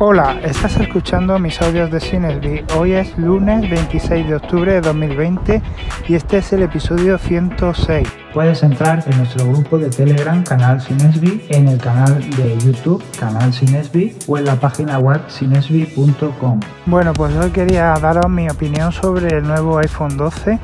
Hola, estás escuchando mis audios de Cinesby. Hoy es lunes 26 de octubre de 2020 y este es el episodio 106. Puedes entrar en nuestro grupo de Telegram, canal Cinesby, en el canal de YouTube, canal Cinesby, o en la página web cinesby.com. Bueno, pues hoy quería daros mi opinión sobre el nuevo iPhone 12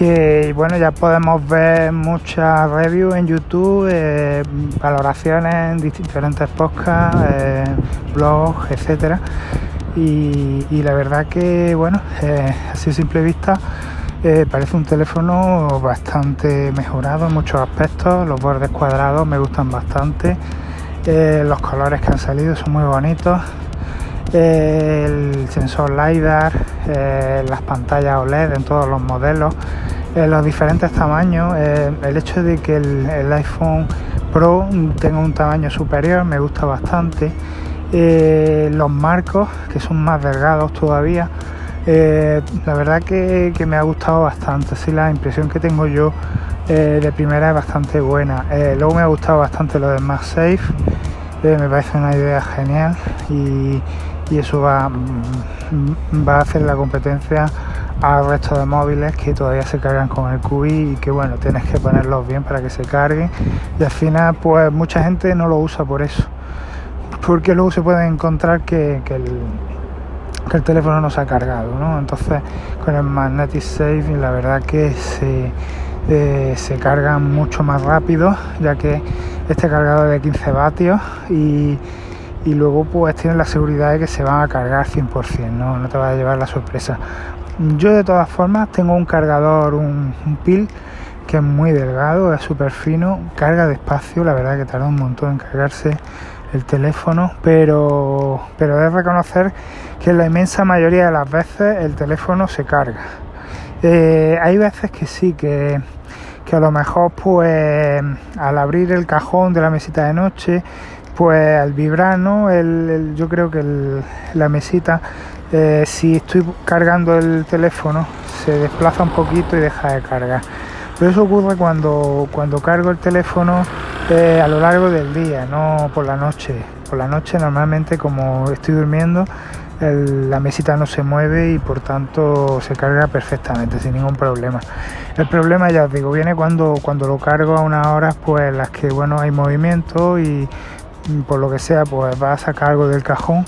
que bueno ya podemos ver muchas reviews en YouTube, eh, valoraciones en diferentes podcasts, eh, blogs, etcétera. Y, la verdad que bueno, eh, así a simple vista parece un teléfono bastante mejorado en muchos aspectos, los bordes cuadrados me gustan bastante, los colores que han salido son muy bonitos. el sensor LiDAR, las pantallas OLED en todos los modelos, los diferentes tamaños, eh, el hecho de que el, iPhone Pro tenga un tamaño superior me gusta bastante. Eh, los marcos, que son más delgados todavía, eh, la verdad que, me ha gustado bastante. Así la impresión que tengo yo de primera es bastante buena. luego me ha gustado bastante lo de MagSafe, me parece una idea genial y, y eso va, mm, va a hacer la competencia al resto de móviles que todavía se cargan con el QI y que bueno, tienes que ponerlos bien para que se carguen y al final pues mucha gente no lo usa por eso porque luego se puede encontrar que, el, teléfono no se ha cargado ¿no? entonces con el Magnetic Safe la verdad que se, eh, se cargan mucho más rápido ya que este cargador de 15 vatios y y luego pues tienes la seguridad de que se van a cargar 100%, no, no te va a llevar la sorpresa. Yo de todas formas tengo un cargador, un, pil que es muy delgado, es súper fino, carga despacio, la verdad que tarda un montón en cargarse el teléfono, pero, pero reconocer que la inmensa mayoría de las veces el teléfono se carga. Eh, hay veces que sí, que, que a lo mejor pues al abrir el cajón de la mesita de noche pues al vibrar, ¿no? El, yo creo que la mesita, eh, si estoy cargando el teléfono, se desplaza un poquito y deja de cargar. Pero eso ocurre cuando, cuando cargo el teléfono eh, a lo largo del día, no por la noche. Por la noche normalmente como estoy durmiendo, la mesita no se mueve y por tanto se carga perfectamente, sin ningún problema. El problema, ya os digo, viene cuando, cuando lo cargo a unas horas pues las que bueno hay movimiento y por lo que sea, pues va a sacar algo del cajón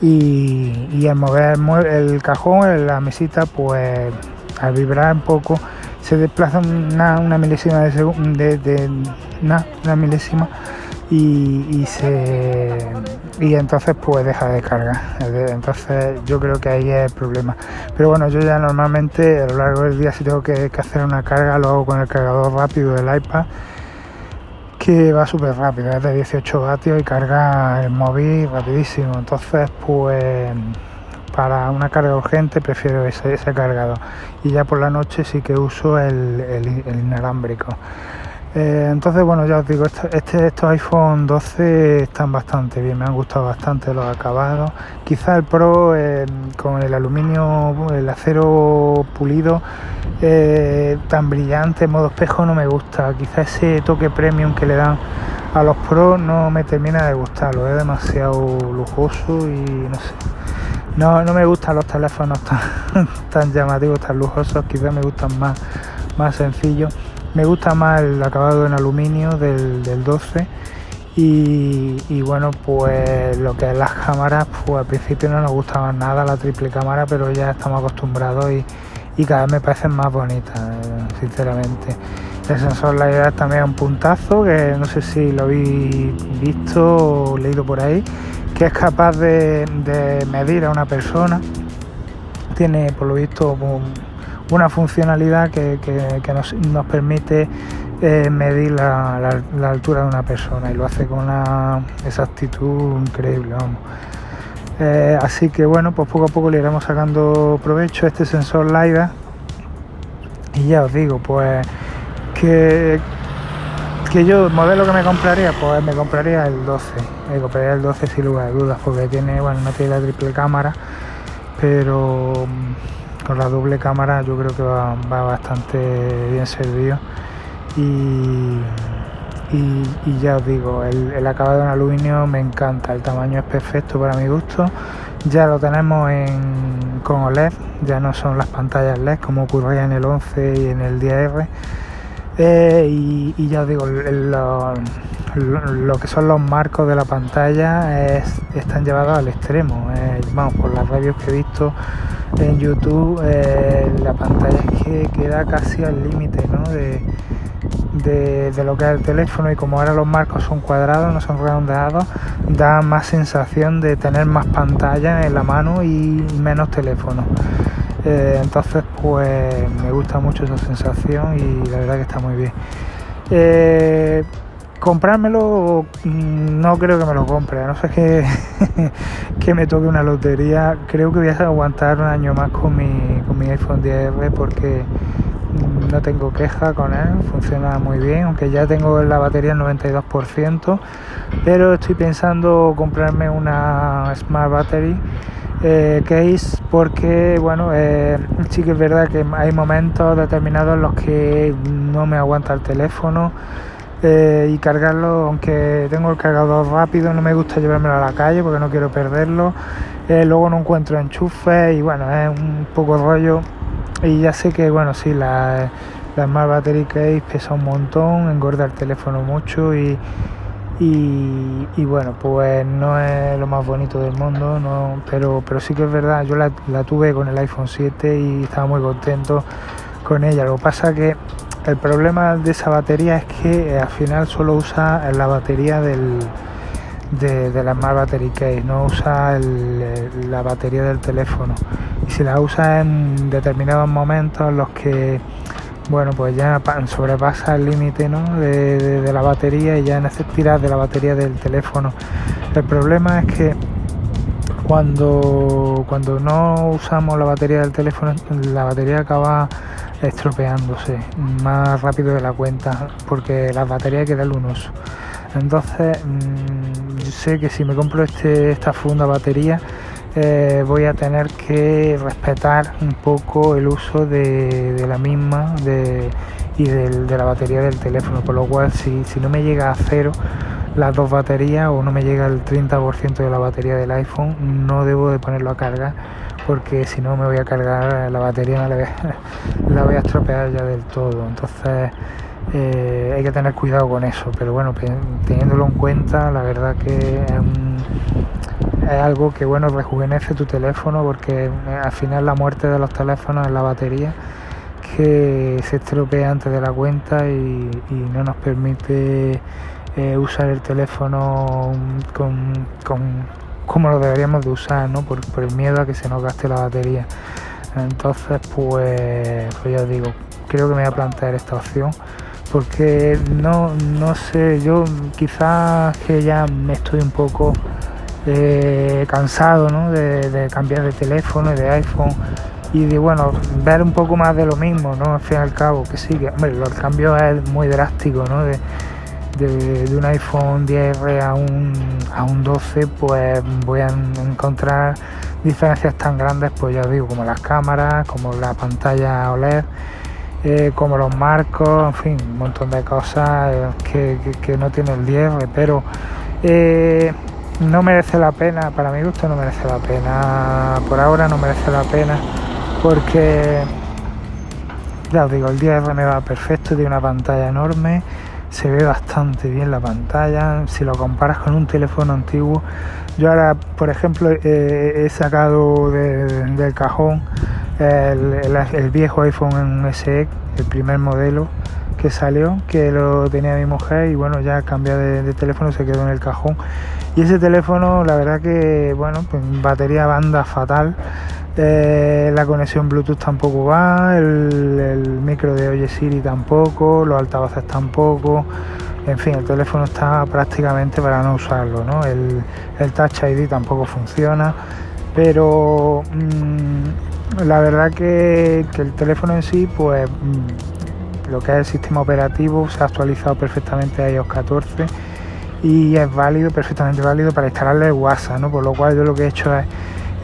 y, al mover el cajón, la mesita, pues al vibrar un poco, se desplaza una, milésima de, de, una, milésima y, se y entonces pues deja de cargar. Entonces yo creo que ahí es el problema. Pero bueno yo ya normalmente a lo largo del día si tengo que hacer una carga lo hago con el cargador rápido del iPad que va súper rápido, es de 18 vatios y carga el móvil rapidísimo. Entonces, pues para una carga urgente prefiero ese, ese cargador. Y ya por la noche sí que uso el, el inalámbrico. Eh, entonces, bueno, ya os digo, este, estos iPhone 12 están bastante bien, me han gustado bastante los acabados. Quizá el Pro eh, con el aluminio, el acero pulido eh, tan brillante, en modo espejo, no me gusta. Quizá ese toque premium que le dan a los Pro no me termina de gustar, lo es demasiado lujoso y no sé. No, no me gustan los teléfonos tan, tan llamativos, tan lujosos, quizás me gustan más, más sencillos. Me gusta más el acabado en aluminio del, 12 y, bueno, pues lo que es las cámaras, pues al principio no nos gustaba nada la triple cámara, pero ya estamos acostumbrados y, cada vez me parecen más bonitas, eh, sinceramente. El sensor la idea también es un puntazo, que no sé si lo habéis visto o leído por ahí, que es capaz de, medir a una persona. Tiene por lo visto una funcionalidad que, nos, permite eh, medir la, altura de una persona y lo hace con una exactitud increíble. Eh, así que bueno, pues poco a poco le iremos sacando provecho a este sensor LiDAR y ya os digo, pues que, que yo, el modelo que me compraría, pues me compraría el 12, me compraría el 12 sin lugar de dudas, porque tiene, bueno, no tiene la triple cámara, pero con la doble cámara yo creo que va, bastante bien servido y, y, ya os digo, el, acabado en aluminio me encanta, el tamaño es perfecto para mi gusto. Ya lo tenemos con OLED, ya no son las pantallas LED como ocurría en el 11 y en el 10R. Eh, y, ya os digo, lo, que son los marcos de la pantalla están llevados al extremo. Eh, vamos, por las reviews que he visto en YouTube, eh, la pantalla es que queda casi al límite ¿no? de, de, lo que es el teléfono y como ahora los marcos son cuadrados, no son redondeados, da más sensación de tener más pantalla en la mano y menos teléfono. Eh, entonces pues me gusta mucho esa sensación y la verdad que está muy bien. Eh, comprármelo mm, no creo que me lo compre, no ser que, que me toque una lotería. Creo que voy a aguantar un año más con mi, con mi iPhone 10R porque no tengo queja con él, funciona muy bien, aunque ya tengo la batería el 92%, pero estoy pensando comprarme una Smart Battery eh, case porque, bueno, eh, sí que es verdad que hay momentos determinados en los que no me aguanta el teléfono. Eh, y cargarlo, aunque tengo el cargador rápido, no me gusta llevármelo a la calle porque no quiero perderlo. luego no encuentro enchufe y bueno, es un poco rollo y ya sé que, bueno, sí, la, la Smart Battery Case pesa un montón, engorda el teléfono mucho y, y, bueno, pues no es lo más bonito del mundo, no, pero, pero sí que es verdad, yo la, tuve con el iPhone 7 y estaba muy contento con ella. Lo que pasa que el problema de esa batería es que eh, al final solo usa la batería del, de, la Smart Battery Case, no usa la batería del teléfono. Y si la usa en determinados momentos en los que bueno pues ya sobrepasa el límite de, la batería y ya necesitas tirar de la batería del teléfono. El problema es que cuando, cuando no usamos la batería del teléfono, la batería acaba estropeándose más rápido de la cuenta porque la batería hay que un uso. Entonces, mm, sé que si me compro este, esta funda batería, eh, voy a tener que respetar un poco el uso de, la misma y de la batería del teléfono, por lo cual si, no me llega a cero las dos baterías o no me llega el 30% de la batería del iPhone, no debo de ponerlo a cargar porque si no me voy a cargar la batería, la la voy a estropear ya del todo. Entonces eh, hay que tener cuidado con eso, pero bueno, teniéndolo en cuenta, la verdad que es, algo que bueno rejuvenece tu teléfono porque eh, al final la muerte de los teléfonos es la batería que se estropea antes de la cuenta y, no nos permite eh, usar el teléfono con, como lo deberíamos de usar, ¿no? Por, por, el miedo a que se nos gaste la batería. Entonces, pues, pues ya os digo, creo que me voy a plantear esta opción porque no, no sé, yo quizás que ya me estoy un poco eh, cansado ¿no? de, cambiar de teléfono y de iPhone y de bueno, ver un poco más de lo mismo, ¿no? Al fin y al cabo, que sí, que hombre, el cambio es muy drástico, ¿no? De, un iPhone 10R a un, a un 12, pues voy a encontrar diferencias tan grandes, pues ya os digo, como las cámaras, como la pantalla OLED eh, como los marcos, en fin, un montón de cosas eh, que, no tiene el 10, pero eh, no merece la pena, para mi gusto no merece la pena, por ahora no merece la pena, porque ya os digo, el 10 me va perfecto, tiene una pantalla enorme, se ve bastante bien la pantalla, si lo comparas con un teléfono antiguo, yo ahora, por ejemplo, he sacado del cajón el, viejo iPhone SE, el primer modelo que salió, que lo tenía mi mujer y bueno, ya cambió de, teléfono, se quedó en el cajón. Y ese teléfono, la verdad que, bueno, pues batería banda fatal, eh, la conexión Bluetooth tampoco va, el, micro de Oye Siri tampoco, los altavoces tampoco. En fin, el teléfono está prácticamente para no usarlo, ¿no? El, Touch ID tampoco funciona, pero mm, la verdad que, el teléfono en sí, pues mm, lo que es el sistema operativo se ha actualizado perfectamente a iOS 14 y es válido, perfectamente válido para instalarle WhatsApp, ¿no? Por lo cual yo lo que he hecho es,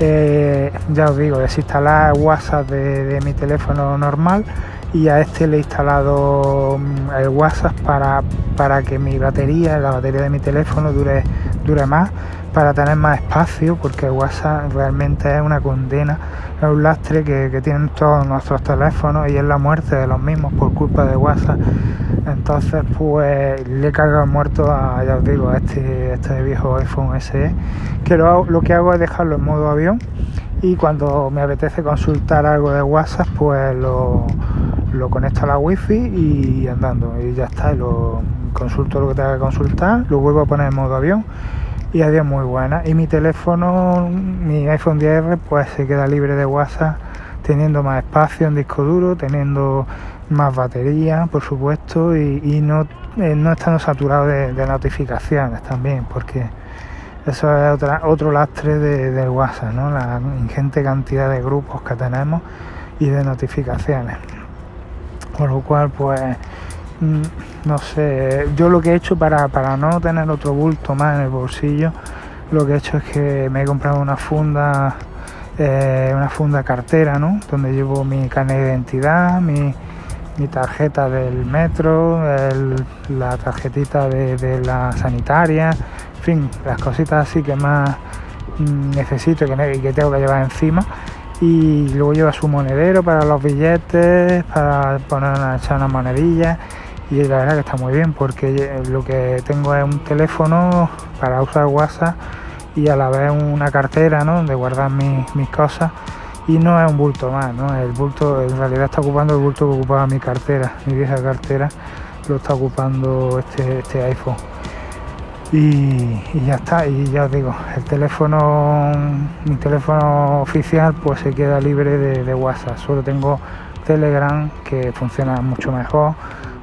eh, ya os digo, desinstalar WhatsApp de, mi teléfono normal y a este le he instalado mm, el WhatsApp para, para que mi batería, la batería de mi teléfono dure, dure más, para tener más espacio, porque WhatsApp realmente es una condena, es un lastre que, tienen todos nuestros teléfonos y es la muerte de los mismos por culpa de WhatsApp. Entonces pues le he cargado muerto a, ya os digo, a este, este viejo iPhone SE, que lo, lo que hago es dejarlo en modo avión y cuando me apetece consultar algo de WhatsApp pues lo lo conecto a la wifi y andando y ya está, lo consulto lo que tenga que consultar, lo vuelvo a poner en modo avión y adiós muy buena. Y mi teléfono, mi iPhone 10R pues se queda libre de WhatsApp teniendo más espacio en disco duro, teniendo más batería, por supuesto, y, no, eh, no estando saturado de, notificaciones también, porque eso es otro lastre de, de WhatsApp, ¿no? la ingente cantidad de grupos que tenemos y de notificaciones. Por lo cual, pues, mm, no sé, yo lo que he hecho para, no tener otro bulto más en el bolsillo, lo que he hecho es que me he comprado una funda, eh, una funda cartera, ¿no? Donde llevo mi carnet de identidad, mi, tarjeta del metro, la tarjetita de, la sanitaria, en fin, las cositas así que más mm, necesito y que tengo que llevar encima y luego lleva su monedero para los billetes, para poner una, echar unas monedillas y la verdad que está muy bien porque lo que tengo es un teléfono para usar WhatsApp y a la vez una cartera ¿no? donde guardar mis, mis cosas y no es un bulto más, ¿no? el bulto en realidad está ocupando el bulto que ocupaba mi cartera, mi vieja cartera lo está ocupando este, este iPhone y, ya está y ya os digo el teléfono mi teléfono oficial pues se queda libre de, WhatsApp. Solo tengo Telegram que funciona mucho mejor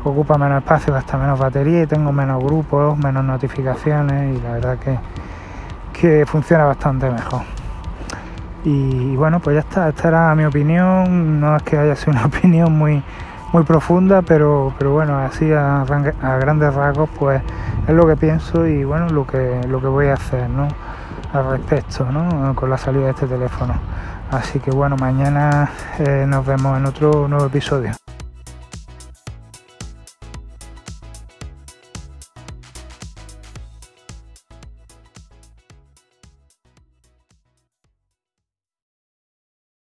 ocupa menos espacio gasta menos batería y tengo menos grupos menos notificaciones y la verdad que, que funciona bastante mejor. Y, bueno pues ya está esta era mi opinión. No es que haya sido una opinión muy muy profunda pero pero bueno así a, a grandes rasgos pues es lo que pienso y bueno lo que lo que voy a hacer ¿no? al respecto ¿no? con la salida de este teléfono así que bueno mañana eh, nos vemos en otro nuevo episodio